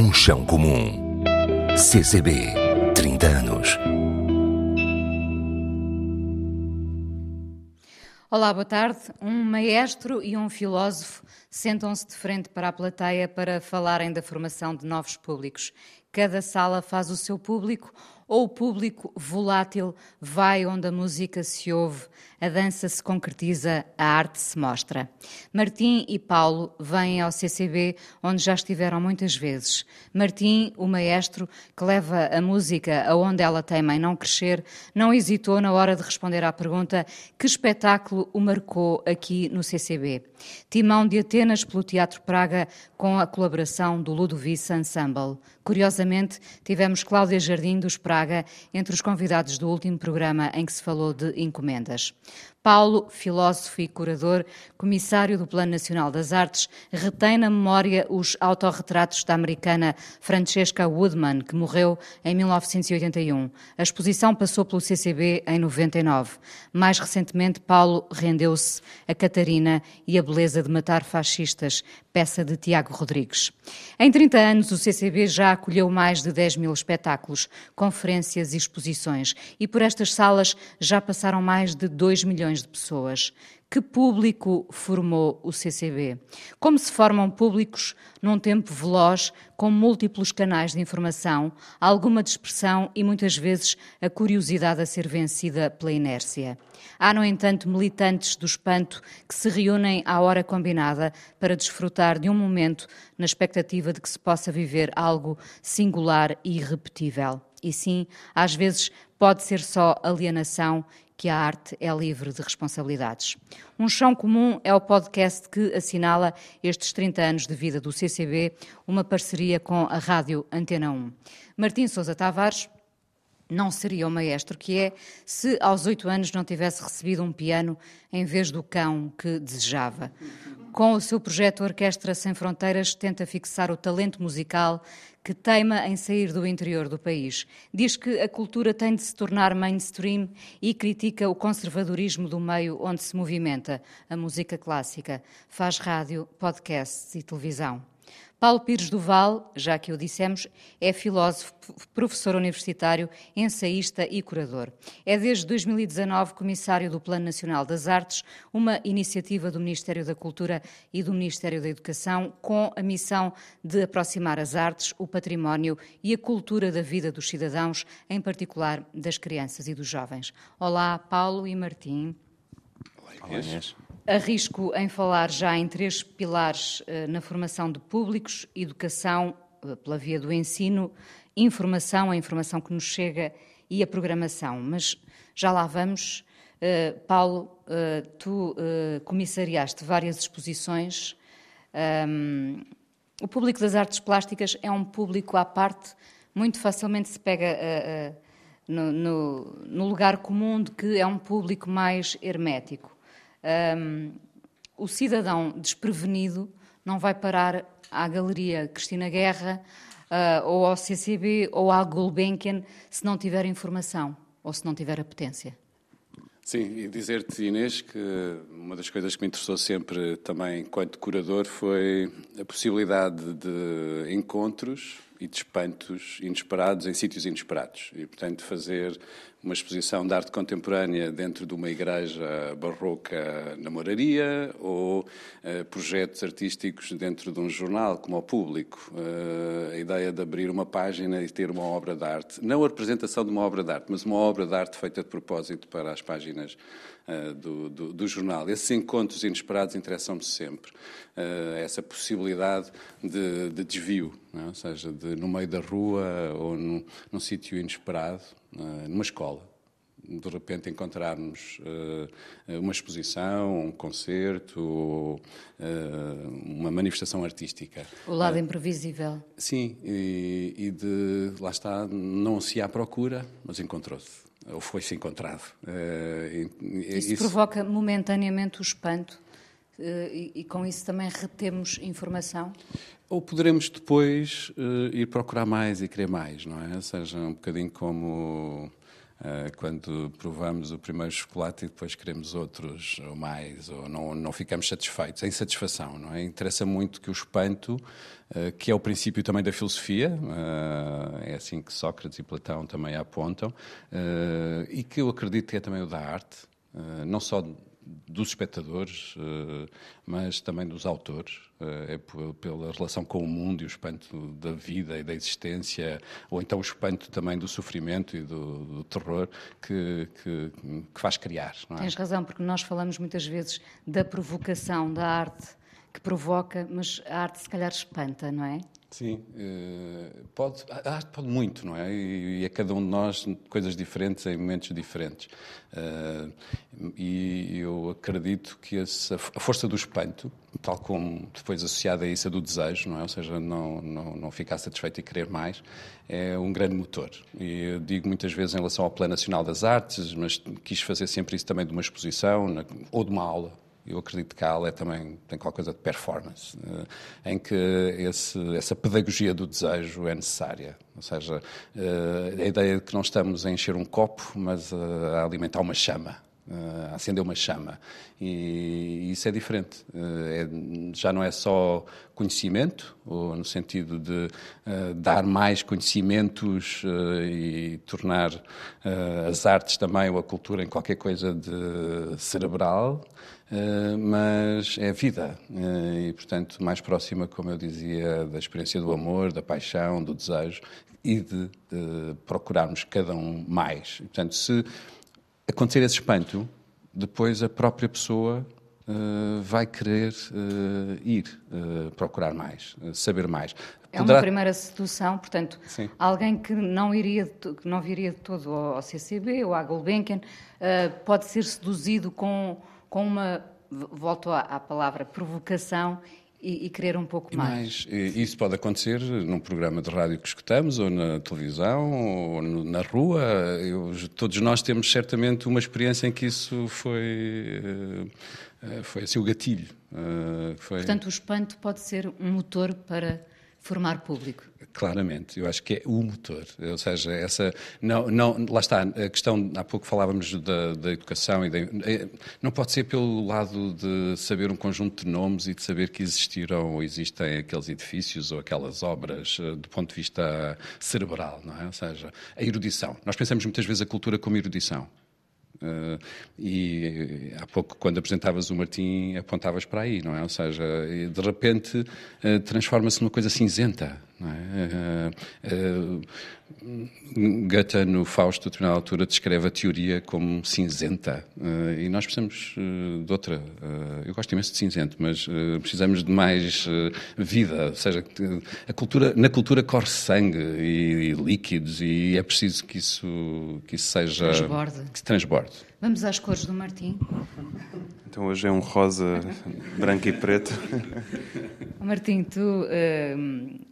Um chão comum. CCB, 30 anos. Olá, boa tarde. Um maestro e um filósofo sentam-se de frente para a plateia para falarem da formação de novos públicos. Cada sala faz o seu público ou o público volátil vai onde a música se ouve, a dança se concretiza, a arte se mostra. Martim e Paulo vêm ao CCB, onde já estiveram muitas vezes. Martim, o maestro que leva a música aonde ela teima em não crescer, não hesitou na hora de responder à pergunta que espetáculo o marcou aqui no CCB. Timão de Atenas pelo Teatro Praga com a colaboração do Ludovice Ensemble. Curiosamente, tivemos Cláudia Jardim dos Praga entre os convidados do último programa em que se falou de encomendas. Paulo, filósofo e curador, comissário do Plano Nacional das Artes, retém na memória os autorretratos da americana Francesca Woodman, que morreu em 1981. A exposição passou pelo CCB em 99. Mais recentemente, Paulo rendeu-se a Catarina e a beleza de matar fascistas, peça de Tiago Rodrigues. Em 30 anos, o CCB já acolheu mais de 10 mil espetáculos, conferências e exposições, e por estas salas já passaram mais de 2 milhões milhões de pessoas. Que público formou o CCB? Como se formam públicos num tempo veloz, com múltiplos canais de informação, alguma dispersão e muitas vezes a curiosidade a ser vencida pela inércia? Há, no entanto, militantes do espanto que se reúnem à hora combinada para desfrutar de um momento na expectativa de que se possa viver algo singular e irrepetível. E sim, às vezes pode ser só alienação que a arte é livre de responsabilidades. Um Chão Comum é o podcast que assinala estes 30 anos de vida do CCB, uma parceria com a Rádio Antena 1. Martim Sousa Tavares não seria o maestro que é se aos oito anos não tivesse recebido um piano em vez do cão que desejava. Com o seu projeto Orquestra Sem Fronteiras, tenta fixar o talento musical que teima em sair do interior do país. Diz que a cultura tem de se tornar mainstream e critica o conservadorismo do meio onde se movimenta, a música clássica. Faz rádio, podcasts e televisão. Paulo Pires Duval, já que o dissemos, é filósofo, professor universitário, ensaísta e curador. É desde 2019 comissário do Plano Nacional das Artes, uma iniciativa do Ministério da Cultura e do Ministério da Educação com a missão de aproximar as artes, o património e a cultura da vida dos cidadãos, em particular das crianças e dos jovens. Olá, Paulo e Martim. Olá, Inês. Arrisco em falar já em três pilares eh, na formação de públicos: educação eh, pela via do ensino, informação, a informação que nos chega e a programação. Mas já lá vamos. Eh, Paulo, tu comissariaste várias exposições. O público das artes plásticas é um público à parte, muito facilmente se pega no lugar comum de que é um público mais hermético um, o cidadão desprevenido não vai parar à Galeria Cristina Guerra uh, ou ao CCB ou à Gulbenkian se não tiver informação ou se não tiver apetência. Sim, e dizer-te, Inês, que uma das coisas que me interessou sempre também enquanto curador foi a possibilidade de encontros e de espantos inesperados em sítios inesperados. E, portanto, fazer uma exposição de arte contemporânea dentro de uma igreja barroca na Moraria ou uh, projetos artísticos dentro de um jornal, como ao público. Uh, a ideia de abrir uma página e ter uma obra de arte. Não a representação de uma obra de arte, mas uma obra de arte feita de propósito para as páginas uh, do, do, do, jornal. Esses encontros inesperados interessam-me sempre. essa possibilidade de, de desvio, é? ou seja, de, no meio da rua ou num, num sítio inesperado, numa escola de repente encontrarmos uh, uma exposição, um concerto, uh, uma manifestação artística. O lado uh, imprevisível. Sim, e, e, de lá está, não se há procura, mas encontrou-se, ou foi-se encontrado. E, isso, isso, provoca momentaneamente o espanto. E, e, com isso também retemos informação? Ou poderemos depois ir procurar mais e querer mais, não é? Ou seja, um bocadinho como Uh, quando provamos o primeiro chocolate e depois queremos outros ou mais, ou não, não ficamos satisfeitos. É insatisfação, não é? Interessa muito que o espanto, uh, que é o princípio também da filosofia, uh, é assim que Sócrates e Platão também apontam, e que eu acredito que é também o da arte, não só dos espectadores, eh, mas também dos autores. Eh, é pela relação com o mundo e o espanto da vida e da existência, ou então o espanto também do sofrimento e do, do terror que, que, que, faz criar. É? Tens razão, porque nós falamos muitas vezes da provocação da arte que provoca, mas a arte se calhar espanta, não é? Sim, eh, pode, a arte pode muito, não é? E, a cada um de nós coisas diferentes em momentos diferentes. Eh, e eu acredito que essa, a força do espanto, tal como depois associada a isso a do desejo, não é? Ou seja, não, não, não ficar satisfeito e querer mais, é um grande motor. E eu digo muitas vezes em relação ao Plano Nacional das Artes, mas quis fazer sempre isso também de uma exposição ou de uma aula eu acredito que a é também tem qualquer coisa de performance, eh, em que esse, essa pedagogia do desejo é necessária. Ou seja, eh, a ideia de que não estamos a encher um copo, mas a alimentar uma chama. Uh, acender uma chama. E, isso é diferente. Uh, é, já não é só conhecimento, ou no sentido de uh, dar mais conhecimentos e tornar as artes também, ou a cultura, em qualquer coisa de cerebral, mas é vida. e, portanto, mais próxima, como eu dizia, da experiência do amor, da paixão, do desejo e de, de procurarmos cada um mais. Portanto, se acontecer esse espanto, depois a própria pessoa uh, vai querer uh, ir uh, procurar mais, saber mais. É Poderá... uma primeira sedução, portanto, Sim. alguém que não, iria, que não viria de todo ao CCB ou à Gulbenkian pode ser seduzido com, com uma, volto à, à palavra, provocação e, e, querer um pouco mais. mais. Isso pode acontecer num programa de rádio que escutamos, ou na televisão, ou no, na rua. Eu, todos nós temos certamente uma experiência em que isso foi, eh, foi assim o gatilho. Eh, foi... Portanto, o espanto pode ser um motor para formar público. Claramente, eu acho que é o motor, ou seja, essa não, não, lá está a questão há pouco falávamos da, da educação e da, é, não pode ser pelo lado de saber um conjunto de nomes e de saber que existiram ou existem aqueles edifícios ou aquelas obras eh, do ponto de vista cerebral, não é? Ou seja, a erudição. Nós pensamos muitas vezes a cultura como erudição. Uh, e há pouco, quando apresentavas o Martim, apontavas para aí, não é? Ou seja, de repente uh, transforma-se numa coisa cinzenta. Não é? Uh, no Fausto, a determinada altura, descreve a teoria como cinzenta. e nós precisamos de outra. eu gosto imenso de cinzento, mas precisamos de mais vida. Ou seja, a cultura, na cultura corre sangue e, e, líquidos, e é preciso que isso, que isso seja. Transborde. Que se transborde. Vamos às cores do Martim. Então hoje é um rosa branco e preto. Martim, tu, uh,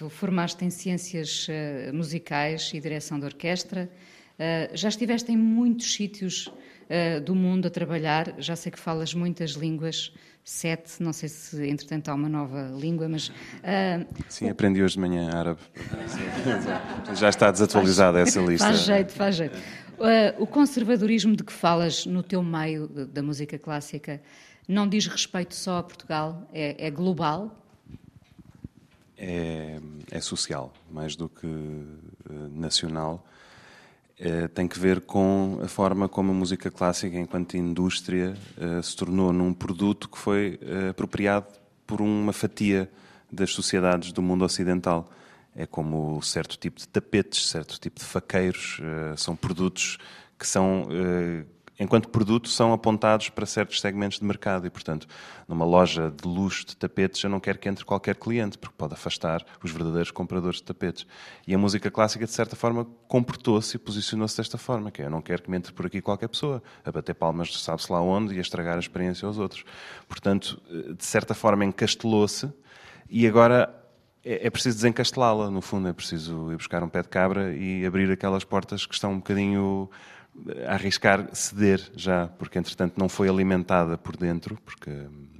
tu formaste em ciências uh, musicais e direção de orquestra. Uh, já estiveste em muitos sítios eh, do mundo a trabalhar. Já sei que falas muitas línguas sete, não sei se entretanto há uma nova língua, mas... Uh, Sim, o... aprendi hoje de manhã árabe. Já está desatualizada faz, essa lista. Faz jeito, faz jeito. Uh, o conservadorismo de que falas no teu meio da música clássica não diz respeito só a Portugal, é, é global? É, é, social, mais do que uh, nacional. Eh, tem que ver com a forma como a música clássica, enquanto indústria, uh, se tornou num produto que foi apropriado por uma fatia das sociedades do mundo ocidental. É como certo tipo de tapetes, certo tipo de faqueiros, são produtos que são enquanto produto, são apontados para certos segmentos de mercado e, portanto, numa loja de luxo de tapetes, eu não quero que entre qualquer cliente, porque pode afastar os verdadeiros compradores de tapetes. E a música clássica, de certa forma, comportou-se e posicionou-se desta forma, que é, eu não quero que me entre por aqui qualquer pessoa, a bater palmas sabe-se lá onde e a estragar a experiência aos outros. Portanto, de certa forma, encastelou-se e agora é, é preciso desencastelá-la, no fundo, é preciso ir buscar um pé de cabra e abrir aquelas portas que estão um bocadinho arriscar ceder já, porque entretanto não foi alimentada por dentro, porque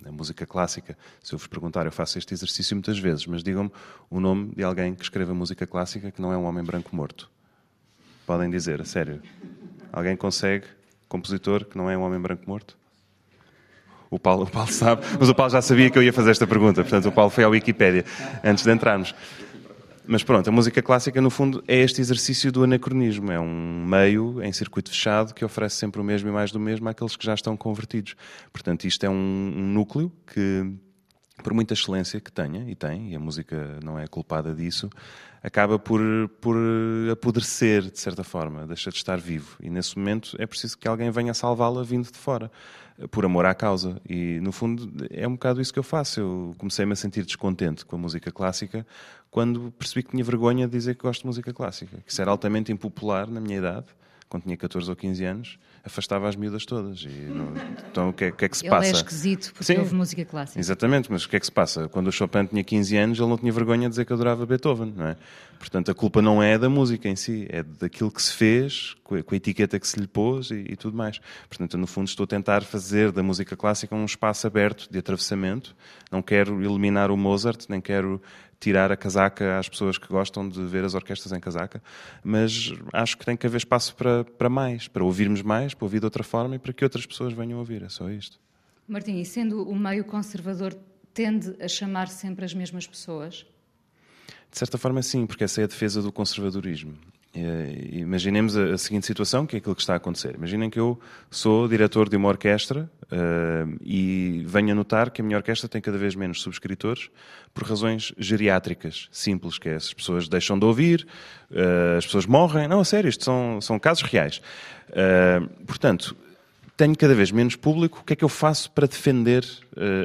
a música clássica, se eu vos perguntar, eu faço este exercício muitas vezes, mas digam-me o nome de alguém que escreva música clássica que não é um homem branco morto. Podem dizer, a sério. Alguém consegue? Compositor que não é um homem branco morto? O Paulo, o Paulo sabe, mas o Paulo já sabia que eu ia fazer esta pergunta, portanto o Paulo foi à Wikipédia antes de entrarmos. Mas pronto, a música clássica, no fundo, é este exercício do anacronismo. É um meio em circuito fechado que oferece sempre o mesmo e mais do mesmo àqueles que já estão convertidos. Portanto, isto é um, um núcleo que, por muita excelência que tenha, e tem, e a música não é culpada disso, acaba por, por apodrecer, de certa forma, deixa de estar vivo. E nesse momento é preciso que alguém venha salvá-la vindo de fora por amor à causa. E, no fundo, é um bocado isso que eu faço. Eu comecei-me a sentir descontente com a música clássica quando percebi que tinha vergonha de dizer que gosto de música clássica. Que isso era altamente impopular na minha idade, quando tinha 14 ou 15 anos afastava as miúdas todas. Não... então o que, é, que, é, que se ele passa? Ele é esquisito porque Sim, houve música clássica. Exatamente, mas o que é que se passa? Quando o Chopin tinha 15 anos, ele não tinha vergonha de dizer que adorava Beethoven, não é? Portanto, a culpa não é da música em si, é daquilo que se fez, com a, etiqueta que se lhe pôs e, e tudo mais. Portanto, no fundo, estou a tentar fazer da música clássica um espaço aberto de atravessamento. Não quero eliminar o Mozart, nem quero tirar a casaca às pessoas que gostam de ver as orquestras em casaca, mas acho que tem que haver espaço para, para mais, para ouvirmos mais, para ouvir de outra forma e para que outras pessoas venham ouvir. É só isto. Martim, e sendo o meio conservador, tende a chamar sempre as mesmas pessoas? De certa forma, sim, porque essa é a defesa do conservadorismo. Imaginemos a, seguinte situação, que é aquilo que está a acontecer. Imaginem que eu sou diretor de uma orquestra uh, e venho a notar que a minha orquestra tem cada vez menos subscritores por razões geriátricas, simples, que é as pessoas deixam de ouvir, uh, as pessoas morrem. Não, a sério, isto são, são casos reais. Uh, portanto, tenho cada vez menos público, o que é que eu faço para defender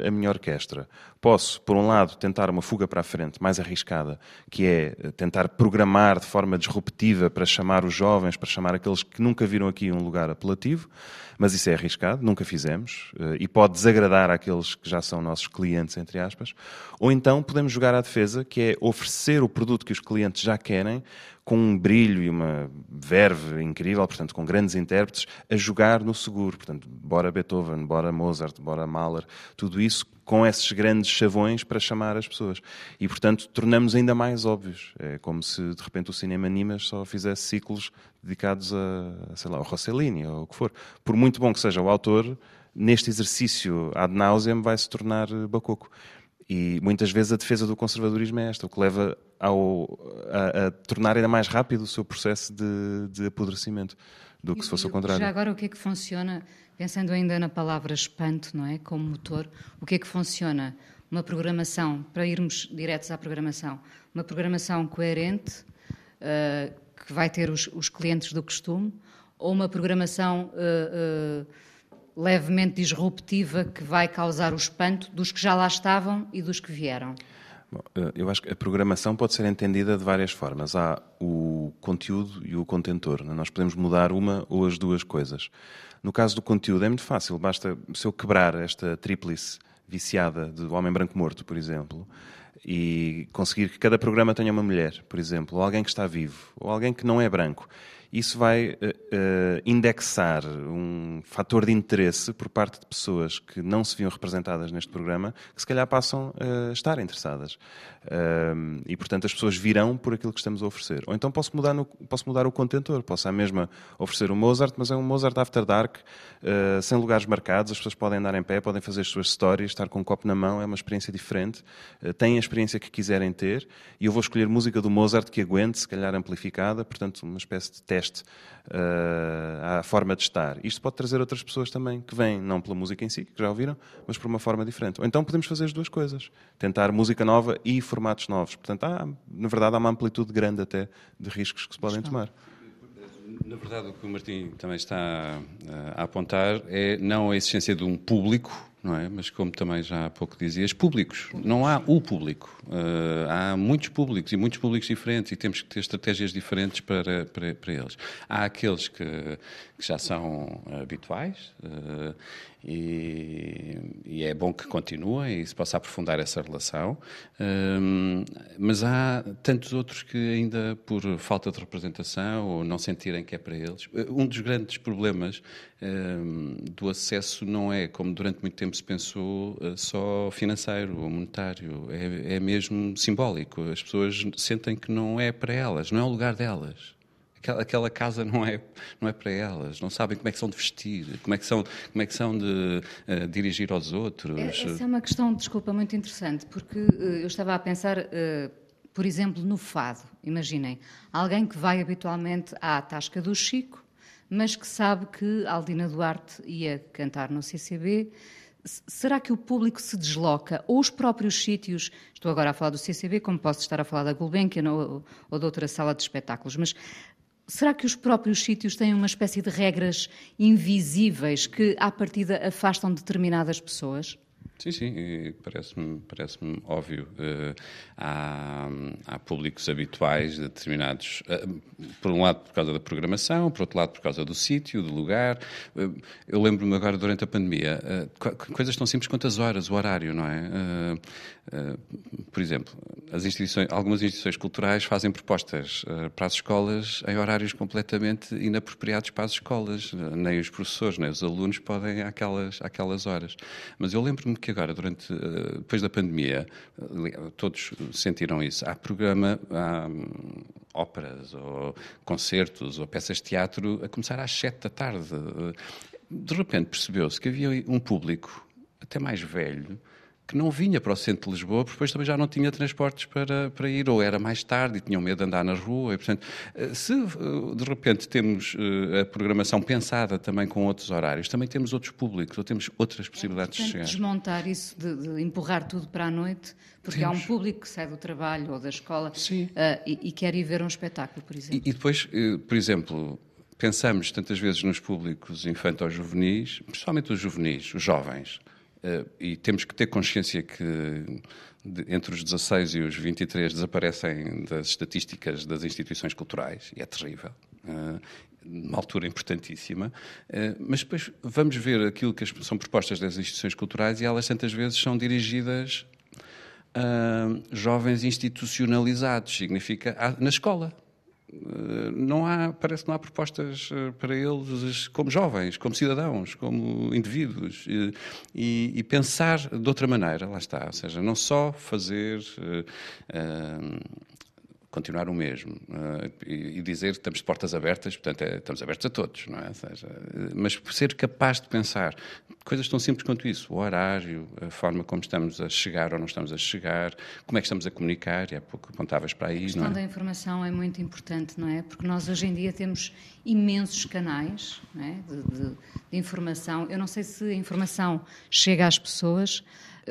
a minha orquestra? Posso, por um lado, tentar uma fuga para a frente mais arriscada, que é eh, tentar programar de forma disruptiva para chamar os jovens, para chamar aqueles que nunca viram aqui um lugar apelativo, mas isso é arriscado, nunca fizemos, uh, e pode desagradar àqueles que já são nossos clientes, entre aspas. Ou então podemos jogar à defesa, que é oferecer o produto que os clientes já querem, com um brilho e uma verve incrível, portanto, com grandes intérpretes, a jogar no seguro. Portanto, bora Beethoven, bora Mozart, bora Mahler, tudo isso com esses grandes chavões para chamar as pessoas. E, portanto, tornamos ainda mais óbvios. É como se, de repente, o cinema Animas só fizesse ciclos dedicados a, sei lá, ao Rossellini ou o que for. Por muito bom que seja o autor, neste exercício ad nauseam vai se tornar bacoco. E muitas vezes a defesa do conservadorismo é esta, o que leva ao, a, a tornar ainda mais rápido o seu processo de, de apodrecimento do que e, se fosse o contrário. Já agora, o que é que funciona, pensando ainda na palavra espanto, não é? Como motor, o que é que funciona? Uma programação, para irmos diretos à programação, uma programação coerente, uh, que vai ter os, os, clientes do costume, ou uma programação. Uh, uh, levemente disruptiva que vai causar o espanto dos que já lá estavam e dos que vieram? Bom, eu acho que a programação pode ser entendida de várias formas. Há o conteúdo e o contentor. Né? Nós podemos mudar uma ou as duas coisas. No caso do conteúdo é muito fácil. Basta, se eu quebrar esta tríplice viciada do Homem Branco Morto, por exemplo, e conseguir que cada programa tenha uma mulher, por exemplo, ou alguém que está vivo, ou alguém que não é branco, isso vai uh, uh, indexar um fator de interesse por parte de pessoas que não se viam representadas neste programa, que se calhar passam a estar interessadas. Uh, e, portanto, as pessoas virão por aquilo que estamos a oferecer. Ou então posso mudar, no, posso mudar o contentor, posso à mesma oferecer um Mozart, mas é um Mozart After Dark, sem lugares marcados, as pessoas podem andar em pé, podem fazer as suas histórias, estar com um copo na mão, é uma experiência diferente, têm a experiência que quiserem ter, e eu vou escolher música do Mozart que aguente, se calhar amplificada, portanto, uma espécie de teste teste uh, à forma de estar. Isto pode trazer outras pessoas também, que vêm não pela música em si, que já ouviram, mas por uma forma diferente. Ou então podemos fazer as duas coisas. Tentar música nova e formatos novos. Portanto, há, na verdade, há uma amplitude grande até de riscos que se podem tomar. Na verdade, o que o Martim também está eh, a apontar é não a existência de um público não é? Mas como também já há pouco dizias, públicos. Não há o público. Uh, há muitos públicos e muitos públicos diferentes e temos que ter estratégias diferentes para, para, para eles. Há aqueles que, que já são habituais uh, e, e, é bom que continuem e se possa aprofundar essa relação, uh, mas há tantos outros que ainda por falta de representação ou não sentirem que é para eles. Um dos grandes problemas do acesso não é, como durante muito tempo se pensou, eh, só financeiro ou monetário, é, é mesmo simbólico. As pessoas sentem que não é para elas, não é o lugar delas aquela, casa não é, não é para elas, não sabem como é que são de vestir, como é que são, como é que são de uh, dirigir aos outros. Essa é uma questão, desculpa, muito interessante, porque uh, eu estava a pensar, uh, por exemplo, no fado. Imaginem, alguém que vai habitualmente à Tasca do Chico, mas que sabe que Aldina Duarte ia cantar no CCB será que o público se desloca? Ou os próprios sítios, estou agora a falar do CCB, como posso estar a falar da Gulbenkian ou, ou de outra sala de espetáculos, mas será que os próprios sítios têm uma espécie de regras invisíveis que, à partida, afastam determinadas pessoas? Sim, sim, parece-me parece óbvio. Uh, há, há, públicos habituais de determinados. Uh, por um lado, por causa da programação, por outro lado, por causa do sítio, do lugar. Uh, eu lembro-me agora, durante a pandemia, coisas tão simples quanto as horas, o horário, não é? por exemplo, as instituições, algumas instituições culturais fazem propostas para as escolas em horários completamente inapropriados para as escolas. Nem os professores, nem os alunos podem àquelas, àquelas horas. Mas eu lembro-me que agora, durante, eh, depois da pandemia, todos sentiram isso. Há programa, há hum, óperas, ou concertos, ou peças de teatro a começar às sete da tarde. De repente percebeu-se que havia um público, até mais velho, que não vinha para o centro de Lisboa, porque depois também já não tinha transportes para, para ir, ou era mais tarde e tinham medo de andar na rua. E, portanto, eh, se eh, de repente temos eh, a programação pensada também com outros horários, também temos outros públicos, ou temos outras possibilidades é de chegar. desmontar isso, de, de, empurrar tudo para a noite, porque temos. há um público que sai do trabalho ou da escola uh, e, e, quer ir ver um espetáculo, por exemplo. E, e depois, por exemplo, pensamos tantas vezes nos públicos infantos-juvenis, principalmente os juvenis, os jovens, e temos que ter consciência que entre os 16 e os 23 desaparecem das estatísticas das instituições culturais, e é terrível. Uh, uma altura importantíssima, uh, mas depois vamos ver aquilo que são propostas das instituições culturais e elas tantas vezes são dirigidas a jovens institucionalizados, significa na escola. Eh, não há, parece que não há propostas eh, para eles como jovens, como cidadãos, como indivíduos. E, e pensar de outra maneira, lá está, ou seja, não só fazer uh, continuar o mesmo uh, e, dizer que estamos de portas abertas, portanto, é, estamos abertos a todos, não é? Seja, mas ser capaz de pensar coisas tão simples quanto isso, o horário, a forma como estamos a chegar ou não estamos a chegar, como é que estamos a comunicar, e há pouco apontavas para aí, a questão não é? da informação é muito importante, não é? Porque nós hoje em dia temos imensos canais é? de, de, de informação. Eu não sei se a informação chega às pessoas,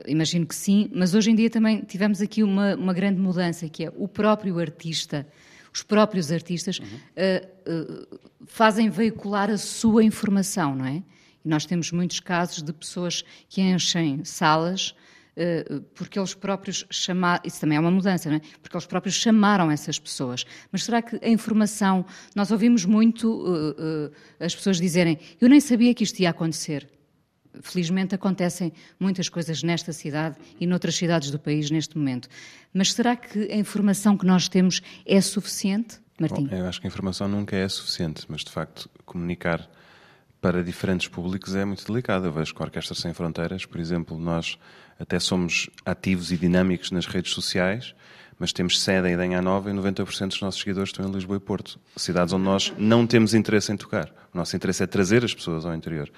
Imagino que sim, mas hoje em dia também tivemos aqui uma, uma grande mudança, que é o próprio artista, os próprios artistas uhum. uh, uh, fazem veicular a sua informação, não é? E nós temos muitos casos de pessoas que enchem salas uh, porque eles próprios chamaram, isso também é uma mudança, não é? Porque eles próprios chamaram essas pessoas. Mas será que a informação, nós ouvimos muito as pessoas dizerem, eu nem sabia que isto ia acontecer. Felizmente acontecem muitas coisas nesta cidade e noutras cidades do país neste momento. Mas será que a informação que nós temos é suficiente, Martim? Bom, eu acho que a informação nunca é suficiente, mas de facto comunicar para diferentes públicos é muito delicado. Eu vejo com a Orquestra Sem Fronteiras, por exemplo, nós até somos ativos e dinâmicos nas redes sociais, mas temos sede em Idenha Nova e 90% dos nossos seguidores estão em Lisboa e Porto, cidades onde nós não temos interesse em tocar. O nosso interesse é trazer as pessoas ao interior.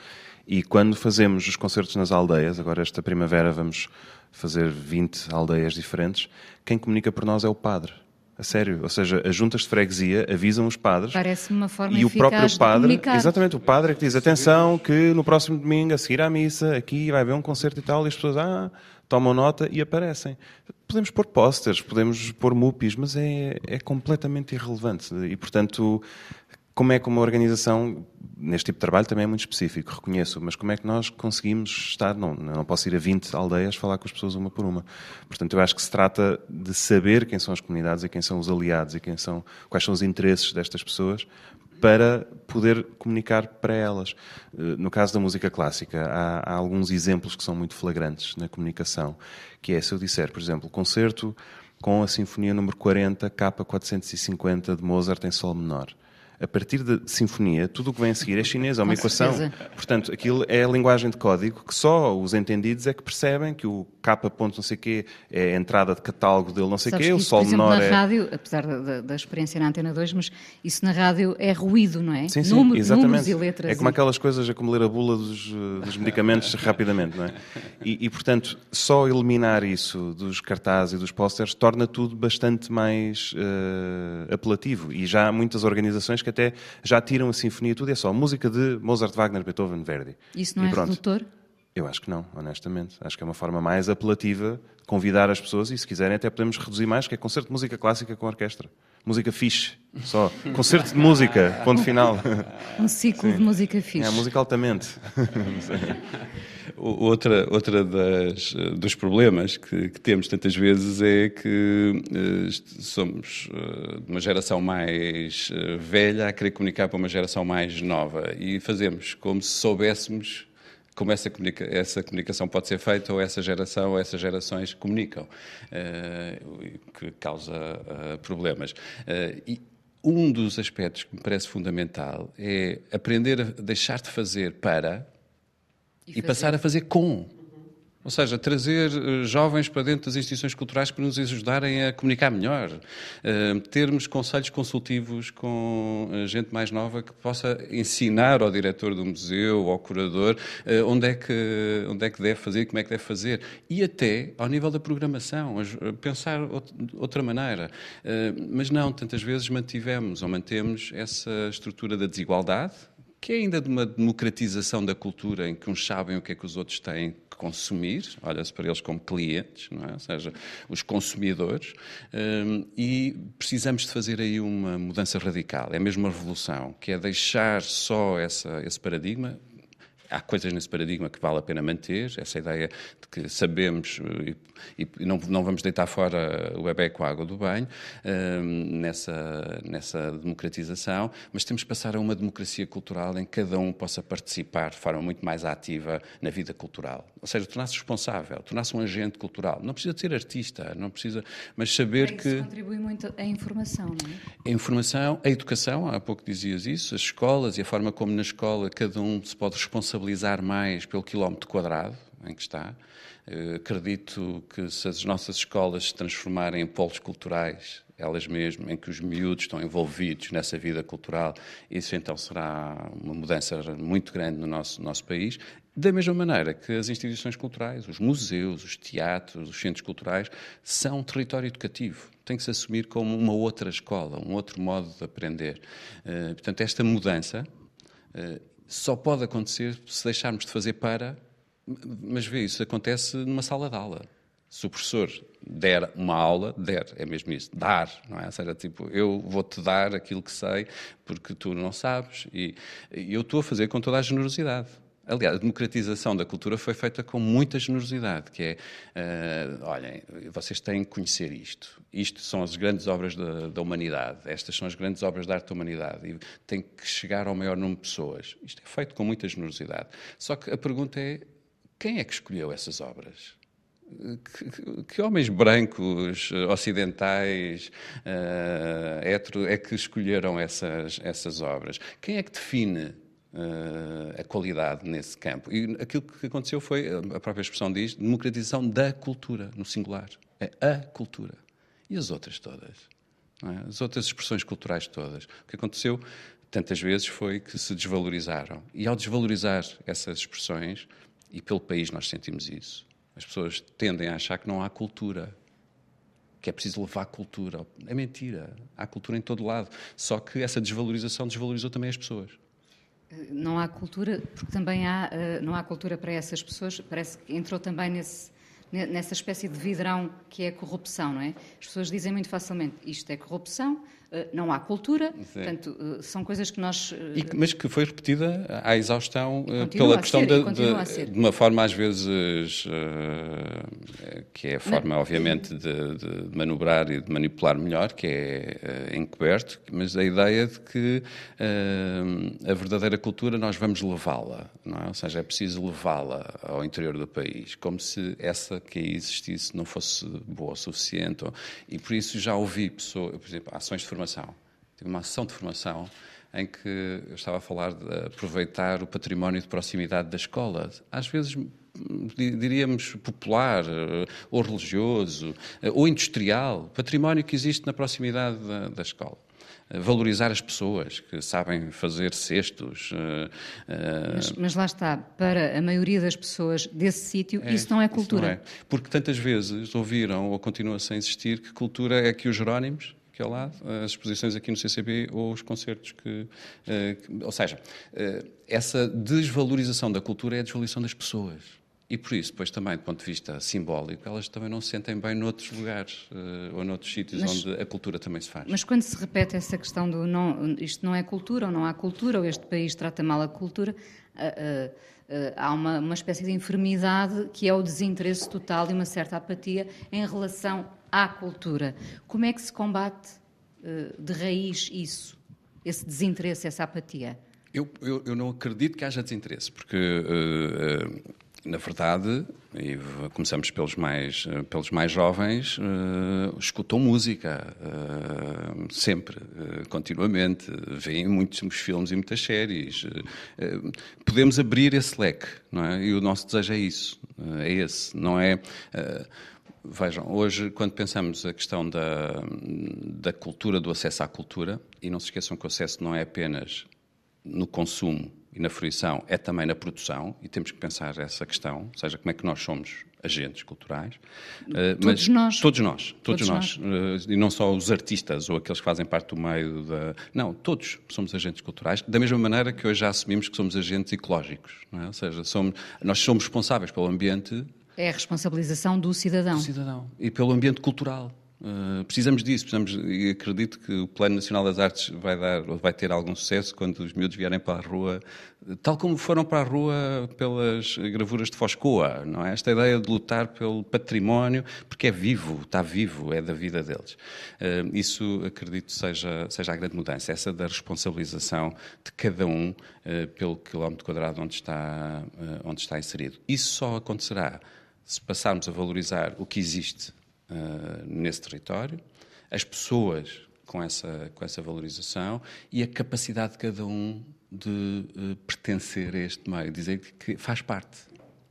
E quando fazemos os concertos nas aldeias, agora esta primavera vamos fazer 20 aldeias diferentes, quem comunica por nós é o padre. A sério, ou seja, as juntas de freguesia avisam os padres. Parece-me uma forma E o próprio padre, exatamente, o padre é que diz: atenção, que no próximo domingo, a seguir à missa, aqui vai haver um concerto e tal, e as pessoas ah, tomam nota e aparecem. Podemos pôr posters, podemos pôr mupis, mas é, é completamente irrelevante. E, portanto, como é que uma organização, neste tipo de trabalho também é muito específico, reconheço, mas como é que nós conseguimos estar, não, não posso ir a 20 aldeias falar com as pessoas uma por uma. Portanto, eu acho que se trata de saber quem são as comunidades e quem são os aliados e quem são, quais são os interesses destas pessoas para poder comunicar para elas. Eh, no caso da música clássica, há, há alguns exemplos que são muito flagrantes na comunicação, que é se eu disser, por exemplo, concerto com a Sinfonia número 40, K450 de Mozart em Sol menor a partir da sinfonia, tudo o que vem a seguir é chinês, é uma Com equação. Certeza. Portanto, aquilo é a linguagem de código que só os entendidos é que percebem que o K ponto não sei quê é a entrada de catálogo dele não sei Sabes quê, que o sol exemplo, menor na é... rádio, apesar da, da, experiência na Antena 2, mas isso na rádio é ruído, não é? Sim, sim, Número- exatamente. Números e letras. É como e- aquelas coisas, é como ler a bula dos, eh, dos medicamentos rapidamente, não é? E, e, portanto, só eliminar isso dos cartazes e dos pósteres torna tudo bastante mais eh, apelativo. E já há muitas organizações que até já tiram a sinfonia tudo, é só música de Mozart, Wagner, Beethoven, Verdi. Isso não E é pronto. redutor? Eu acho que não, honestamente. Acho que é uma forma mais apelativa de convidar as pessoas e, se quiserem, até podemos reduzir mais, que é concerto de música clássica com orquestra. Música fixe, só. Concerto de música, ponto final. Um ciclo de música fixe. É, música altamente. O- Outra, outra das, eh, dos problemas que, que temos tantas vezes é que est- somos eh, de uma geração mais eh, velha a querer comunicar para uma geração mais nova e fazemos como se soubéssemos como essa, comunica essa comunicação pode ser feita ou essa geração ou essas gerações comunicam, eh, que causa eh, problemas. Eh, e um dos aspectos que me parece fundamental é aprender a deixar de fazer para e, passar a fazer com. Ou seja, trazer eh, jovens para dentro das instituições culturais para nos ajudarem a comunicar melhor. Eh, termos conselhos consultivos com eh, gente mais nova que possa ensinar ao diretor do museu, ao curador, onde, é que, onde é que deve fazer como é que deve fazer. E até ao nível da programação, pensar de outra maneira. Mas não, tantas vezes mantivemos ou mantemos essa estrutura da desigualdade, que é ainda de uma democratização da cultura em que uns sabem o que é que os outros têm que consumir, olha-se para eles como clientes, não é? ou seja, os consumidores, hum, e precisamos de fazer aí uma mudança radical, é mesmo uma revolução, que é deixar só essa, esse paradigma, Há coisas nesse paradigma que vale a pena manter, essa ideia de que sabemos eh, e, e não, não vamos deitar fora o bebê com a água do banho, hum, nessa, nessa democratização, mas temos que passar a uma democracia cultural em que cada um possa participar de forma muito mais ativa na vida cultural. Ou seja, tornar-se responsável, tornar-se um agente cultural. Não precisa de ser artista, não precisa, mas saber Isso que contribui muito a informação, não é? a informação, a educação, há pouco dizias isso, as escolas e a forma como na escola cada um se pode responsabilizar mais pelo quilómetro quadrado em que está. Eh, Acredito que se as nossas escolas se transformarem em polos culturais, elas mesmas, em que os miúdos estão envolvidos nessa vida cultural, isso então será uma mudança muito grande no nosso, nosso país. Da mesma maneira que as instituições culturais, os museus, os teatros, os centros culturais, são um território educativo. Tem que se assumir como uma outra escola, um outro modo de aprender. Eh, portanto, esta mudança eh, só pode acontecer se deixarmos de fazer para. Mas vê, isso acontece numa sala de aula. Se o professor der uma aula, der, é mesmo isso, dar, não é? Ou seja, tipo, eu vou-te dar aquilo que sei porque tu não sabes e, e eu estou a fazer com toda a generosidade. Aliás, a democratização da cultura foi feita com muita generosidade, que é, eh, olhem, vocês têm que conhecer isto. Isto são as grandes obras da, da humanidade. Estas são as grandes obras da arte da humanidade. E tem que chegar ao maior número de pessoas. Isto é feito com muita generosidade. Só que a pergunta é, quem é que escolheu essas obras? Que, que homens brancos, ocidentais, uh, hetero, é que escolheram essas, essas obras? Quem é que define uh, a qualidade nesse campo? E aquilo que aconteceu foi, a própria expressão diz, democratização da cultura, no singular. É a cultura. E as outras todas? é? As outras expressões culturais todas. O que aconteceu tantas vezes foi que se desvalorizaram. E ao desvalorizar essas expressões, e pelo país nós sentimos isso, as pessoas tendem a achar que não há cultura, que é preciso levar cultura. É mentira. Há cultura em todo lado. Só que essa desvalorização desvalorizou também as pessoas. Não há cultura, porque também há, eh, não há cultura para essas pessoas, parece que entrou também nesse, ne- nessa espécie de vidrão que é a corrupção, não é? As pessoas dizem muito facilmente, isto é corrupção, não há cultura, portanto, eh, são coisas que nós... eh, E mas que foi repetida à exaustão eh, pela questão ser, de, de, de uma forma às vezes eh, que é a forma obviamente de, de manobrar e de manipular melhor que é eh, encoberto mas a ideia de que eh, a verdadeira cultura nós vamos levá-la não é? ou seja é preciso levá-la ao interior do país como se essa que aí existisse não fosse boa o suficiente ou- e por isso já ouvi pessoas por exemplo ações de formação tive uma ação de formação em que eu estava a falar de aproveitar o património de proximidade da escola. Às vezes diríamos, popular, ou religioso, ou industrial, património que existe na proximidade da, da escola valorizar as pessoas que sabem fazer cestos. Mas, mas, lá está, para a maioria das pessoas desse sítio, é, isso não é cultura. Não é. Porque tantas vezes ouviram, ou continua-se a insistir, que cultura é que os Jerónimos que ao lado, as exposições aqui no CCB ou os concertos que, que ou seja, essa desvalorização da cultura é a desvalorização das pessoas. E por isso, depois também, do ponto de vista simbólico, elas também não se sentem bem noutros lugares uh, ou noutros sítios mas, onde a cultura também se faz. Mas quando se repete essa questão do não, isto não é cultura ou não há cultura, ou este país trata mal a cultura, uh, uh, há uma, uma espécie de enfermidade que é o desinteresse total e uma certa apatia em relação à cultura. Como é que se combate de raiz isso, esse desinteresse, essa apatia? Eu, eu, eu, não acredito que haja desinteresse, porque uh, uh, na verdade, e começamos pelos mais, pelos mais jovens, escutam música sempre, continuamente, veem muitos filmes e muitas séries. podemos abrir esse leque, não é? E o nosso desejo é isso, é esse, não é. Vejam, hoje, quando pensamos a questão da, da cultura, do acesso à cultura, e não se esqueçam que o acesso não é apenas no consumo e na fruição é também na produção, e temos que pensar essa questão, ou seja, como é que nós somos agentes culturais. Eh, todos nós. Todos nós, todos, todos nós. nós. Uh, e não só os artistas ou aqueles que fazem parte do meio da... Não, todos somos agentes culturais, da mesma maneira que hoje já assumimos que somos agentes ecológicos, é? ou seja, somos, nós somos responsáveis pelo ambiente... É a responsabilização do cidadão. Do cidadão. E pelo ambiente cultural. Uh, precisamos disso, precisamos, e acredito que o Plano Nacional das Artes vai, dar, vai ter algum sucesso quando os miúdos vierem para a rua, tal como foram para a rua pelas gravuras de Foscoa, não é? Esta ideia de lutar pelo património, porque é vivo, está vivo, é da vida deles. Uh, isso, acredito, seja, seja a grande mudança, essa da responsabilização de cada um uh, pelo quilómetro quadrado onde está, onde está inserido. Isso só acontecerá se passarmos a valorizar o que existe uh, nesse território, as pessoas com essa, com essa valorização e a capacidade de cada um de uh, pertencer a este meio, dizer que faz parte.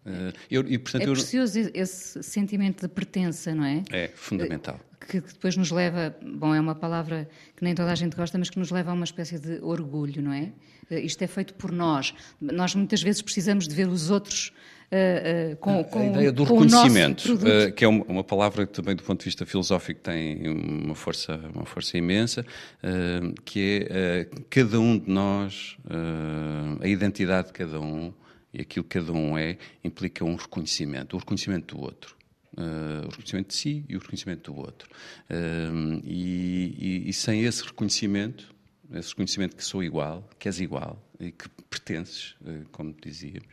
Uh, eu, e, portanto, é precioso eu... esse sentimento de pertença, não é? É fundamental. Que, que, depois nos leva, bom, é uma palavra que nem toda a gente gosta, mas que nos leva a uma espécie de orgulho, não é? Isto é feito por nós. Nós muitas vezes precisamos de ver os outros uh, com, com, a ideia do reconhecimento, uh, que é uma, uma, palavra que também do ponto de vista filosófico tem uma força, uma força imensa, que é cada um de nós, a identidade de cada um e aquilo que cada um é, implica um reconhecimento, o reconhecimento do outro. Uh, o reconhecimento de si e o reconhecimento do outro. Uh, e, e, e, sem esse reconhecimento, esse reconhecimento que sou igual, que és igual e que pertences, uh, como dizíamos,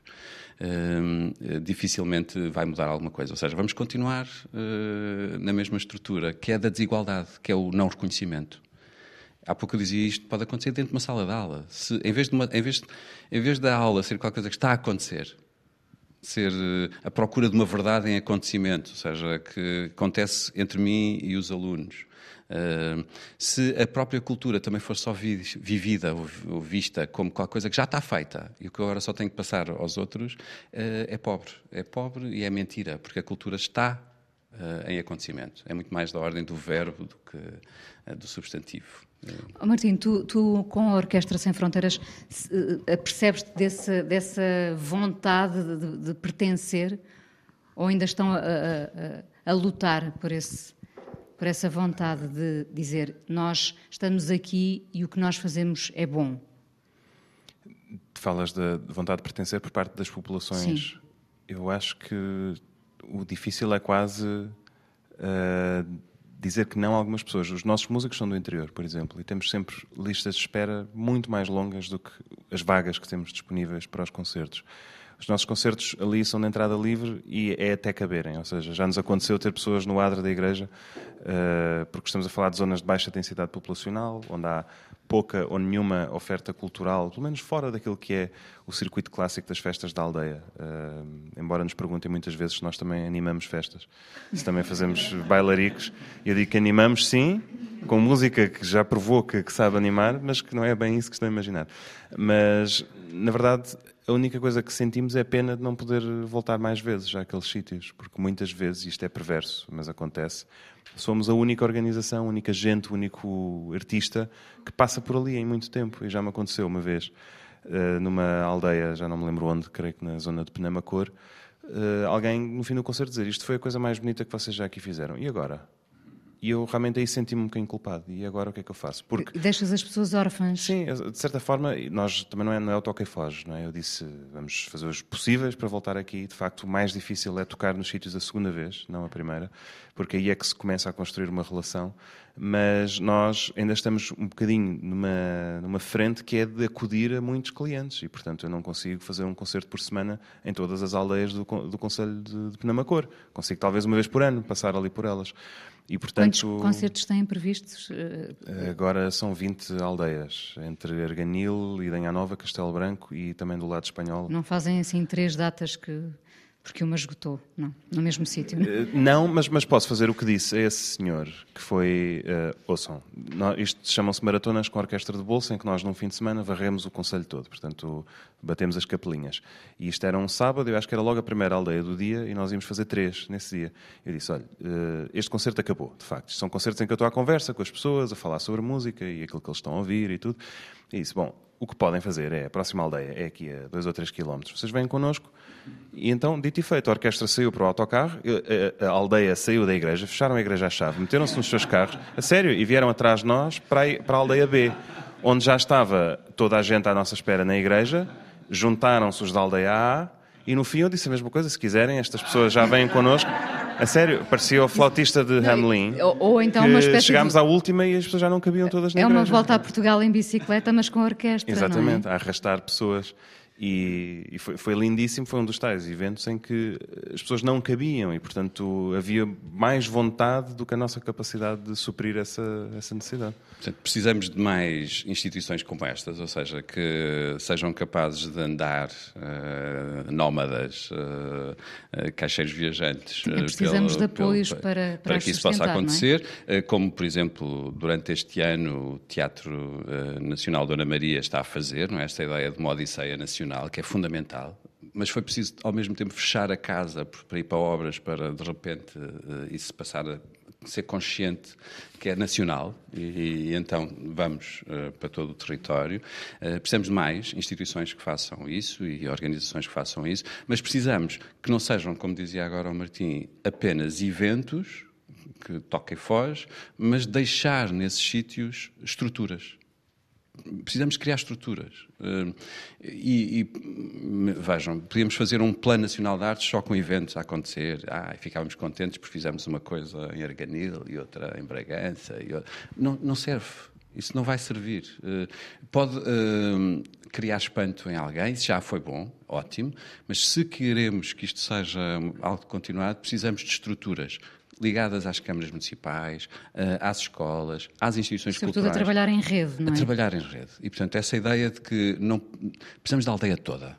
uh, dificilmente vai mudar alguma coisa. Ou seja, vamos continuar uh, na mesma estrutura, que é da desigualdade, que é o não reconhecimento. Há pouco eu dizia isto pode acontecer dentro de uma sala de aula. Se, em, vez de uma, em, vez em vez da aula ser qualquer coisa que está a acontecer, ser a procura de uma verdade em acontecimento, ou seja, que acontece entre mim e os alunos, Se a própria cultura também for só vi vivida ou, vista como qualquer coisa que já está feita e o que agora só tenho que passar aos outros, uh, é pobre. É pobre e é mentira, porque a cultura está uh, em acontecimento. É muito mais da ordem do verbo do que do substantivo. Oh, Martim, tu, tu, com a Orquestra Sem Fronteiras percebes-te dessa vontade de, de, pertencer ou ainda estão a, a, a lutar por esse por essa vontade de dizer nós estamos aqui e o que nós fazemos é bom? Falas da vontade de pertencer por parte das populações. Sim. Eu acho que o difícil é quase uh, dizer que não a algumas pessoas. Os nossos músicos são do interior, por exemplo, e temos sempre listas de espera muito mais longas do que as vagas que temos disponíveis para os concertos. Os nossos concertos ali são de entrada livre e é até caberem, ou seja, já nos aconteceu ter pessoas no adro da igreja, uh, porque estamos a falar de zonas de baixa densidade populacional, onde há pouca ou nenhuma oferta cultural, pelo menos fora daquilo que é o circuito clássico das festas da aldeia. Uh, embora nos perguntem muitas vezes se nós também animamos festas, se também fazemos bailaricos. Eu digo que animamos, sim, com música que já provou que, que sabe animar, mas que não é bem isso que estão a imaginar. Mas, na verdade, a única coisa que sentimos é a pena de não poder voltar mais vezes àqueles sítios, porque muitas vezes, isto é perverso, mas acontece, somos a única organização, a única gente, o único artista que passa por ali em muito tempo. E já me aconteceu uma vez, eh, numa aldeia, já não me lembro onde, creio que na zona de Penamacor, eh, alguém no fim do concerto dizer isto foi a coisa mais bonita que vocês já aqui fizeram. E agora? E eu realmente aí senti-me um bocadinho culpado. E agora o que é que eu faço? Porque... Deixas as pessoas órfãs. Sim, de certa forma, nós também não é, não é o toque e foge, não é? Eu disse, vamos fazer os possíveis para voltar aqui. De facto, o mais difícil é tocar nos sítios a segunda vez, não a primeira, porque aí é que se começa a construir uma relação. Mas nós ainda estamos um bocadinho numa, numa frente que é de acudir a muitos clientes. E, portanto, eu não consigo fazer um concerto por semana em todas as aldeias do, do Conselho de, de Penamacor. Consigo talvez uma vez por ano passar ali por elas. E, portanto, Quantos concertos têm previstos? Agora são 20 aldeias, entre Arganil, Idanha Nova, Castelo Branco e também do lado espanhol. Não fazem assim três datas que porque uma esgotou, não, no mesmo sítio. Eh, não mas, mas posso fazer o que disse a esse senhor, que foi, uh, ouçam, nós, isto chamam-se maratonas com orquestra de bolsa, em que nós num fim de semana varremos o conselho todo, portanto batemos as capelinhas. E isto era um sábado, eu acho que era logo a primeira aldeia do dia, e nós íamos fazer três nesse dia. Eu disse, olha, uh, este concerto acabou, de facto. São concertos em que eu estou à conversa com as pessoas, a falar sobre música e aquilo que eles estão a ouvir e tudo. E disse, bom, o que podem fazer é, a próxima aldeia é aqui a dois ou três quilómetros, vocês vêm connosco, e então, dito e feito, a orquestra saiu para o autocarro, a, aldeia saiu da igreja, fecharam a igreja à chave, meteram-se nos seus carros, a sério, e vieram atrás de nós para a aldeia B, onde já estava toda a gente à nossa espera na igreja, juntaram-se os da aldeia A, e no fim eu disse a mesma coisa, se quiserem, estas pessoas já vêm connosco. A sério, parecia o flautista de Hamelin. Ou, ou, então uma espécie Chegámos de... à última e as pessoas já não cabiam todas na É igreja. uma volta a Portugal em bicicleta, mas com orquestra. Exatamente, é? a arrastar pessoas. E, e foi, foi, lindíssimo, foi um dos tais eventos em que as pessoas não cabiam e, portanto, havia mais vontade do que a nossa capacidade de suprir essa, essa necessidade. Portanto, precisamos de mais instituições como estas, ou seja, que sejam capazes de andar uh, nómadas, uh, uh, caixeiros viajantes. precisamos pelo, de apoios pelo, para, para, para que isso possa é? acontecer, é? como, por exemplo, durante este ano o Teatro Nacional Dona Maria está a fazer, não é? esta ideia de uma Odisseia Nacional que é fundamental, mas foi preciso ao mesmo tempo fechar a casa para ir para obras, para de repente uh, isso passar a ser consciente que é nacional e, e então vamos uh, para todo o território. Uh, precisamos de mais instituições que façam isso e organizações que façam isso, mas precisamos que não sejam, como dizia agora o Martim, apenas eventos que toquem foz, mas deixar nesses sítios estruturas precisamos criar estruturas. Eh, e, e, vejam, podíamos fazer um plano nacional de artes só com eventos a acontecer. Ah, ficávamos contentes porque fizemos uma coisa em Arganil e outra em Bragança. Outra... Não, não serve. Isso não vai servir. Eh, pode uh, criar espanto em alguém, já foi bom, ótimo, mas se queremos que isto seja algo continuado, precisamos de estruturas ligadas às câmaras municipais, eh, às escolas, às instituições Sobretudo culturais. a trabalhar em rede, não é? A trabalhar em rede. E, portanto, essa ideia de que não precisamos da aldeia toda.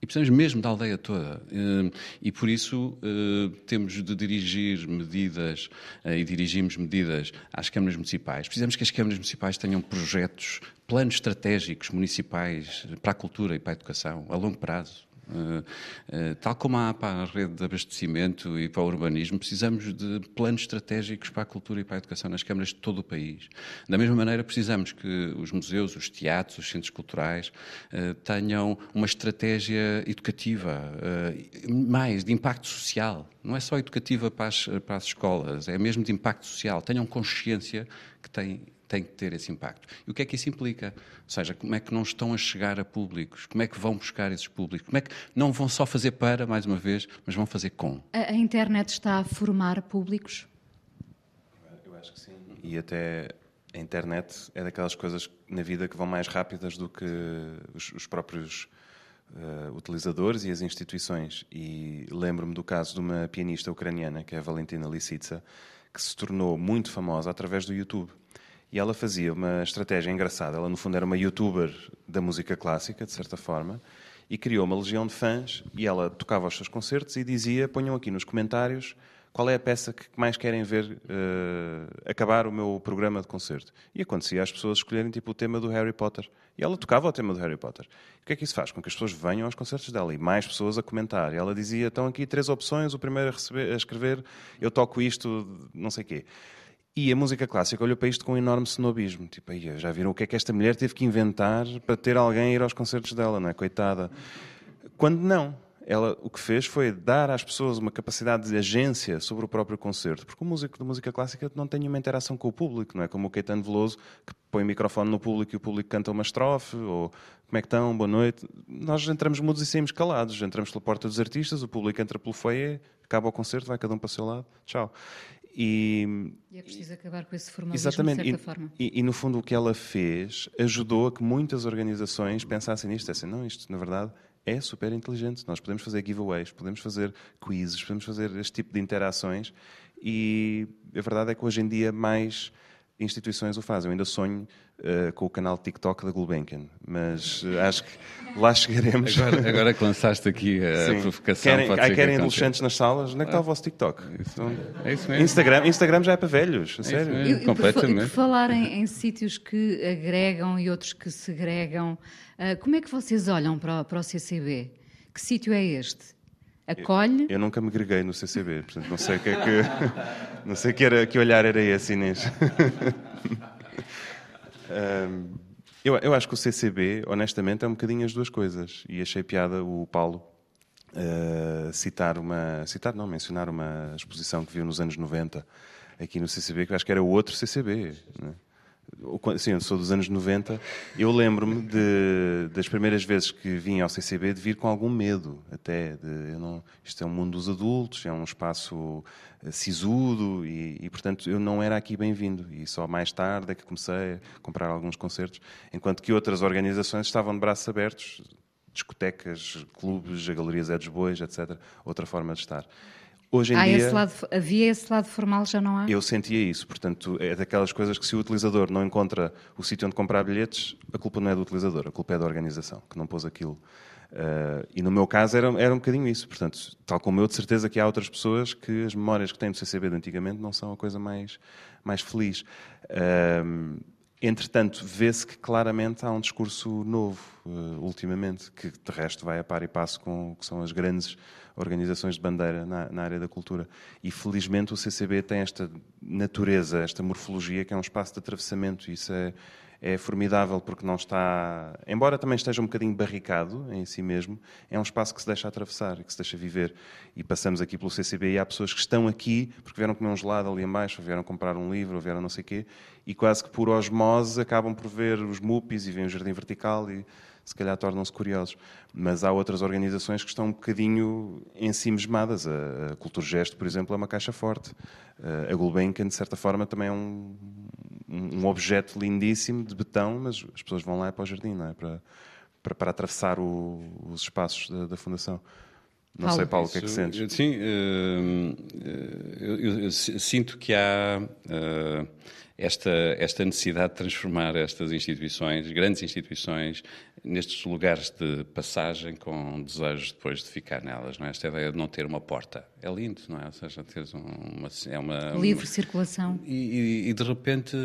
E precisamos mesmo da aldeia toda. Eh, e por isso eh, temos de dirigir medidas e dirigimos medidas às câmaras municipais. Precisamos que as câmaras municipais tenham projetos, planos estratégicos municipais para a cultura e para a educação a longo prazo. Uh, uh, tal como há para a rede de abastecimento e para o urbanismo, precisamos de planos estratégicos para a cultura e para a educação nas câmaras de todo o país. Da mesma maneira, precisamos que os museus, os teatros, os centros culturais uh, tenham uma estratégia educativa, mais de impacto social. Não é só educativa para as, para as escolas, é mesmo de impacto social. Tenham consciência que têm tem que ter esse impacto. E o que é que isso implica? Ou seja, como é que não estão a chegar a públicos? Como é que vão buscar esses públicos? Como é que não vão só fazer para, mais uma vez, mas vão fazer com? A, a internet está a formar públicos? Eu acho que sim. E até a internet é daquelas coisas na vida que vão mais rápidas do que os, os próprios uh, utilizadores e as instituições. E lembro-me do caso de uma pianista ucraniana, que é a Valentina Lisitsa, que se tornou muito famosa através do YouTube. E ela fazia uma estratégia engraçada. Ela, no fundo, era uma youtuber da música clássica, de certa forma, e criou uma legião de fãs. E ela tocava os seus concertos e dizia: ponham aqui nos comentários qual é a peça que mais querem ver uh, acabar o meu programa de concerto. E acontecia as pessoas escolherem tipo o tema do Harry Potter. E ela tocava o tema do Harry Potter. O que é que isso faz? Com que as pessoas venham aos concertos dela e mais pessoas a comentar. E ela dizia: estão aqui três opções, o primeiro a, receber, a escrever, eu toco isto, não sei o quê. E a música clássica olhou para isto com um enorme snobismo. Tipo, aí, já viram o que é que esta mulher teve que inventar para ter alguém a ir aos concertos dela, não é? Coitada. Quando não. Ela o que fez foi dar às pessoas uma capacidade de agência sobre o próprio concerto. Porque o músico de música clássica não tem uma interação com o público, não é? Como o Caetano Veloso, que põe o microfone no público e o público canta uma estrofe, ou como é que estão, boa noite. Nós entramos mudos e saímos calados. Entramos pela porta dos artistas, o público entra pelo foyer, acaba o concerto, vai cada um para o seu lado, tchau. E, e é preciso acabar com esse formalismo exatamente, de certa e, forma. E, e, no fundo o que ela fez ajudou a que muitas organizações pensassem nisto, assim, não, isto na verdade é super inteligente. Nós podemos fazer giveaways, podemos fazer quizzes, podemos fazer este tipo de interações e a verdade é que hoje em dia mais instituições o fazem. Eu ainda sonho uh, com o canal TikTok da Gulbenkian, mas uh, acho que lá chegaremos. Agora, agora que lançaste aqui a Sim. provocação. Querem, aí querem que adolescentes nas salas? Onde é que está o vosso TikTok? Isso, é isso mesmo. Instagram, Instagram já é para velhos, a é sério. Mesmo, completamente. E por falar em, em sítios que agregam e outros que segregam, uh, como é que vocês olham para, para o CCB? Que sítio é este? Acolhe. Eu, eu, nunca me greguei no CCB, portanto não sei o que é que. não sei que, era, que olhar era esse, Inês. um, eu, eu acho que o CCB, honestamente, é um bocadinho as duas coisas. E achei piada o Paulo uh, citar uma. citar, não, mencionar uma exposição que viu nos anos 90 aqui no CCB, que eu acho que era o outro CCB. Né? Sim, eu sou dos anos 90. Eu lembro-me das primeiras vezes que vim ao CCB de vir com algum medo, até. De, não, isto é um mundo dos adultos, é um espaço eh, sisudo e, e, portanto, eu não era aqui bem-vindo. E só mais tarde é que comecei a comprar alguns concertos, enquanto que outras organizações estavam de braços abertos discotecas, clubes, a Galerias Edes Bois, etc. Outra forma de estar. Hoje em dia, esse lado, havia esse lado formal, já não há? Eu sentia isso, portanto, é daquelas coisas que se o utilizador não encontra o sítio onde comprar bilhetes, a culpa não é do utilizador, a culpa é da organização, que não pôs aquilo. Uh, e no meu caso era, era um bocadinho isso, portanto, tal como eu, de certeza que há outras pessoas que as memórias que têm do CCB de antigamente não são a coisa mais, mais feliz. Uh, Entretanto, vê-se que claramente há um discurso novo, uh, ultimamente, que de resto vai a par e passo com o que são as grandes organizações de bandeira na, na, área da cultura. E felizmente o CCB tem esta natureza, esta morfologia, que é um espaço de atravessamento. Isso é, é formidável porque não está, embora também esteja um bocadinho barricado em si mesmo, é um espaço que se deixa atravessar, que se deixa viver. E passamos aqui pelo CCB e há pessoas que estão aqui porque vieram comer um gelado ali embaixo, ou vieram comprar um livro, ou vieram não sei o quê, e quase que por osmose acabam por ver os MUPIs e veem o Jardim Vertical e se calhar tornam-se curiosos. Mas há outras organizações que estão um bocadinho ensimismadas. A, Cultura Gesto, por exemplo, é uma caixa forte. A Gulbenkian, de certa forma, também é um, um objeto lindíssimo de betão, mas as pessoas vão lá para o jardim, não é? Para, para, para atravessar o, os espaços da, da Fundação. Não Paulo. sei, Paulo, o que é que sentes? Sim, uh, eu, eu, eu, sinto que há. Esta, esta necessidade de transformar estas instituições, grandes instituições, nestes lugares de passagem com desejo depois de ficar nelas, não é? Esta ideia de não ter uma porta. É lindo, não é? Ou seja, teres uma... É uma Livre uma, circulação. E, e, de repente,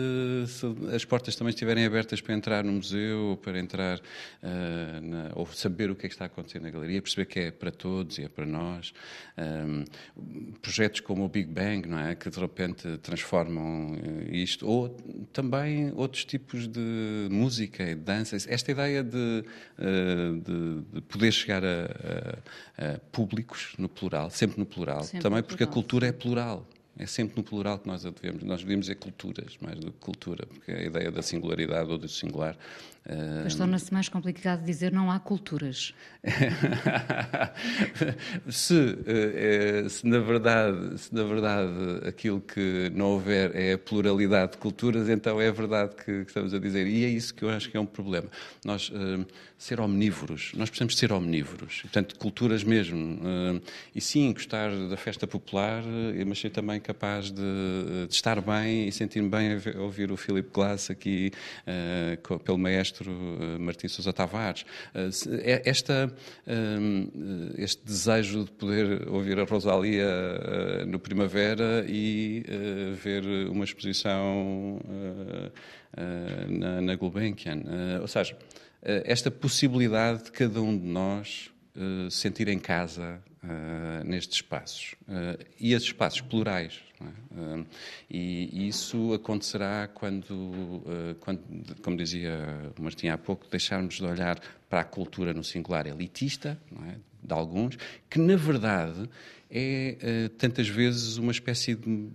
se as portas também estiverem abertas para entrar no museu, para entrar, uh, na, ou saber o que é que está acontecendo na galeria, perceber que é para todos e é para nós. Um, projetos como o Big Bang, não é? Que de repente transformam eh, isto. Ou também outros tipos de música e dança. Esta ideia de eh, de, de poder chegar a, a, a, públicos no plural, sempre no plural, sempre também no porque plural. a cultura é plural. É sempre no plural que nós a devemos. Nós devemos dizer culturas, mais do que cultura, porque a ideia da singularidade ou do singular. Mas torna-se mais complicado dizer não há culturas. se, uh, se, na verdade, se na verdade aquilo que não houver é a pluralidade de culturas, então é verdade que, que estamos a dizer. E é isso que eu acho que é um problema. Nós uh, ser omnívoros, nós precisamos ser omnívoros, portanto, culturas mesmo. e sim, gostar da festa popular, mas sei também capaz de, de estar bem e sentir-me bem a ouvir o Philip Glass aqui pelo maestro uh, Martim Sousa Tavares. Uh, esta, este desejo de poder ouvir a Rosalia no Primavera e ver uma exposição na, na Gulbenkian. ou seja, esta possibilidade de cada um de nós sentir em casa uh, nestes espaços. Uh, e esses espaços plurais. É? Uh, e, isso acontecerá quando, quando, como dizia o Martim há pouco, deixarmos de olhar para a cultura no singular elitista, é? de alguns, que na verdade é tantas vezes uma espécie de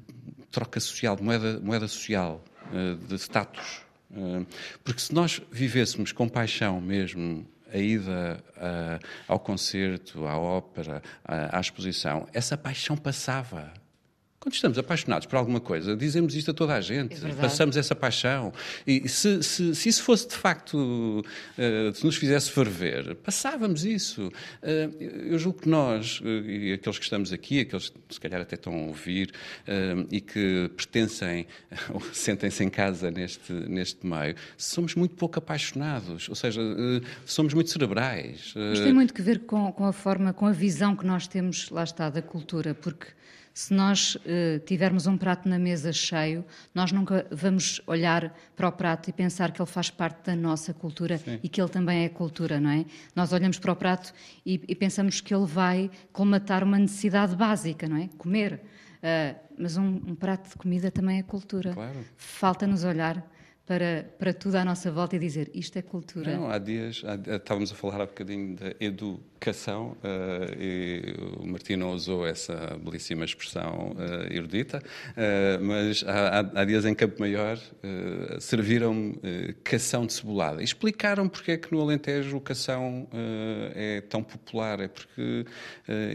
troca social, de moeda, moeda social, de status. Porque se nós vivêssemos com paixão mesmo a ida uh, ao concerto, à ópera, uh, à exposição, essa paixão passava. Quando estamos apaixonados por alguma coisa, dizemos isto a toda a gente, é passamos essa paixão. E se, se, se, isso fosse de facto, uh, se nos fizesse ferver, passávamos isso. Uh, eu julgo que nós, uh, e aqueles que estamos aqui, aqueles que se calhar até estão a ouvir e que pertencem ou sentem-se em casa neste, neste meio, somos muito pouco apaixonados, ou seja, somos muito cerebrais. Isto tem muito que ver com, com a forma, com a visão que nós temos, lá está, da cultura, porque se nós uh, tivermos um prato na mesa cheio, nós nunca vamos olhar para o prato e pensar que ele faz parte da nossa cultura Sim. e que ele também é cultura, não é? Nós olhamos para o prato e, e pensamos que ele vai colmatar uma necessidade básica, não é? Comer. Uh, mas um, um, prato de comida também é cultura. Claro. Falta-nos olhar para, para tudo à nossa volta e dizer isto é cultura. Não, há dias, há, estávamos a falar há bocadinho da edu educação, uh, e o Martino usou essa belíssima expressão uh, erudita, uh, mas há, há, dias em Campo Maior serviram cação de cebolada. Explicaram porque é que no Alentejo o cação é tão popular, é porque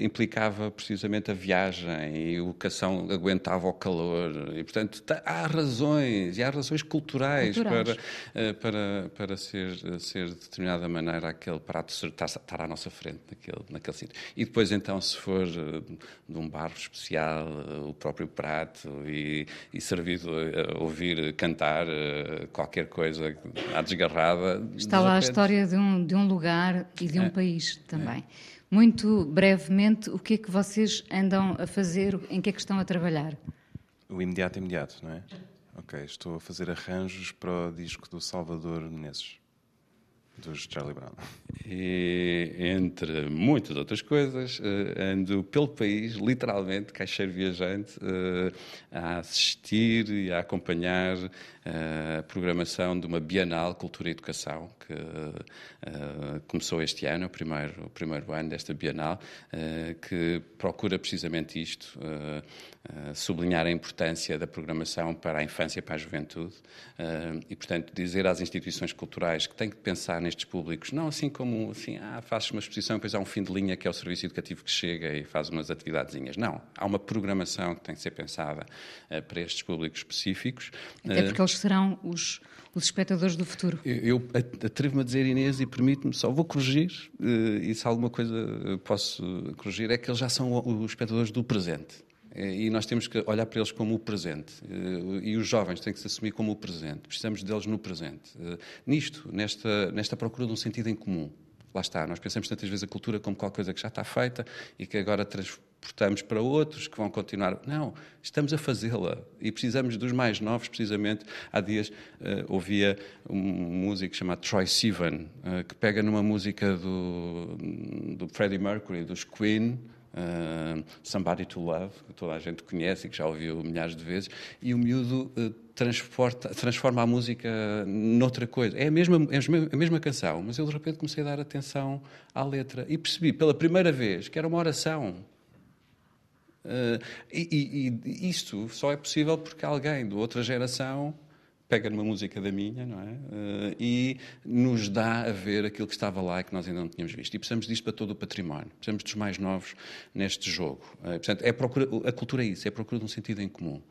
implicava precisamente a viagem e o cação aguentava o calor. E, portanto, tá, há razões, e há razões culturais, culturais. Para, para, para ser, ser de determinada maneira aquele prato estar à nossa frente naquele, naquele sítio. E depois, então, se for uh, de um barro especial, uh, o próprio prato e, e servido a ouvir cantar uh, qualquer coisa à desgarrada. Está lá repente... a história de um, de um lugar e de um é. país também. É. Muito brevemente, o que é que vocês andam a fazer? Em que é que estão a trabalhar? O imediato, imediato, não é? Ok, estou a fazer arranjos para o disco do Salvador Menezes dos Charlie Brown. E, entre muitas outras coisas, eh, ando pelo país, literalmente, caixeiro viajante, eh, a assistir e a acompanhar eh, a programação de uma Bienal Cultura e Educação, que começou este ano, o primeiro, o primeiro ano desta Bienal, que procura precisamente isto, sublinhar a importância da programação para a infância e para a juventude, e, portanto, dizer às instituições culturais que têm que pensar nestes públicos, não assim como assim, ah, fazes uma exposição e depois há um fim de linha que é o serviço educativo que chega e faz umas atividadezinhas. Não, há uma programação que tem que ser pensada uh, para estes públicos específicos. Até porque eles serão os, os espectadores do futuro. Eu, eu atrevo-me a dizer, Inês, e permite-me, só vou corrigir, e se alguma coisa posso corrigir, é que eles já são os espectadores do presente. E nós temos que olhar para eles como o presente. E os jovens têm que se assumir como o presente. Precisamos deles no presente. Nisto, nesta, nesta procura de um sentido em comum. Lá está, nós pensamos tantas vezes a cultura como qualquer coisa que já está feita e que agora transportamos para outros que vão continuar. Não, estamos a fazê-la e precisamos dos mais novos, precisamente. Há dias uh, ouvia um músico chamado Troy Sivan, uh, que pega numa música do, do Freddie Mercury, dos Queen, Somebody to Love, que toda a gente conhece e que já ouviu milhares de vezes, e o miúdo uh, transforma a música noutra coisa. É a, mesma, é a mesma canção, mas eu de repente comecei a dar atenção à letra e percebi pela primeira vez que era uma oração. Uh, e, e, e isto só é possível porque alguém de outra geração pega numa música da minha, não é? Uh, e nos dá a ver aquilo que estava lá e que nós ainda não tínhamos visto. E precisamos disto para todo o património. Precisamos dos mais novos neste jogo. Uh, portanto, é a, procura, a cultura é isso, é a procura de um sentido em comum.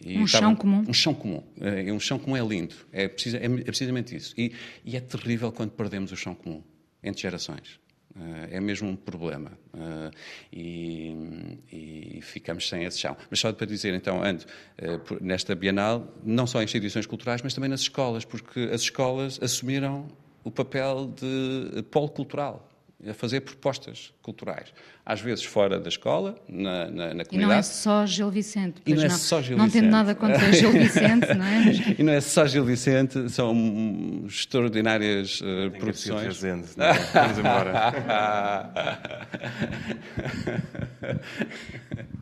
E um estava, chão comum. Um chão comum. Uh, um chão comum é lindo. É, precisa, é, é precisamente isso. E, e é terrível quando perdemos o chão comum entre gerações. É mesmo um problema. E, e, ficamos sem esse chão. Mas só para dizer, então, ando nesta Bienal, não só em instituições culturais, mas também nas escolas, porque as escolas assumiram o papel de polo cultural a fazer propostas culturais. Às vezes fora da escola, na, na, na comunidade. E não é só Gil Vicente. E não, é só Gil não Vicente. tendo nada contra Gil Vicente, não é? e não é só Gil Vicente, são extraordinárias uh, produções. Resende, é? Vamos embora.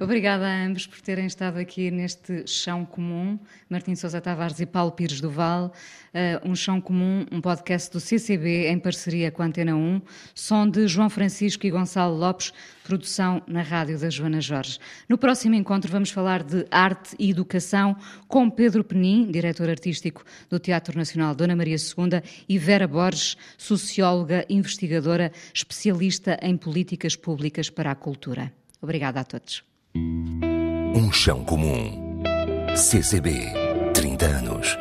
Obrigada a ambos por terem estado aqui neste chão comum. Martim Sousa Tavares e Paulo Pires do Val. Uh, um chão comum, um podcast do CCB em parceria com a Antena 1. Som de João Francisco e Gonçalo Lopes, produção na rádio da Joana Jorge. No próximo encontro vamos falar de arte e educação com Pedro Penin, diretor artístico do Teatro Nacional Dona Maria II, e Vera Borges, socióloga, investigadora, especialista em políticas públicas para a cultura. Obrigada a todos. Um chão comum. CCB, 30 anos.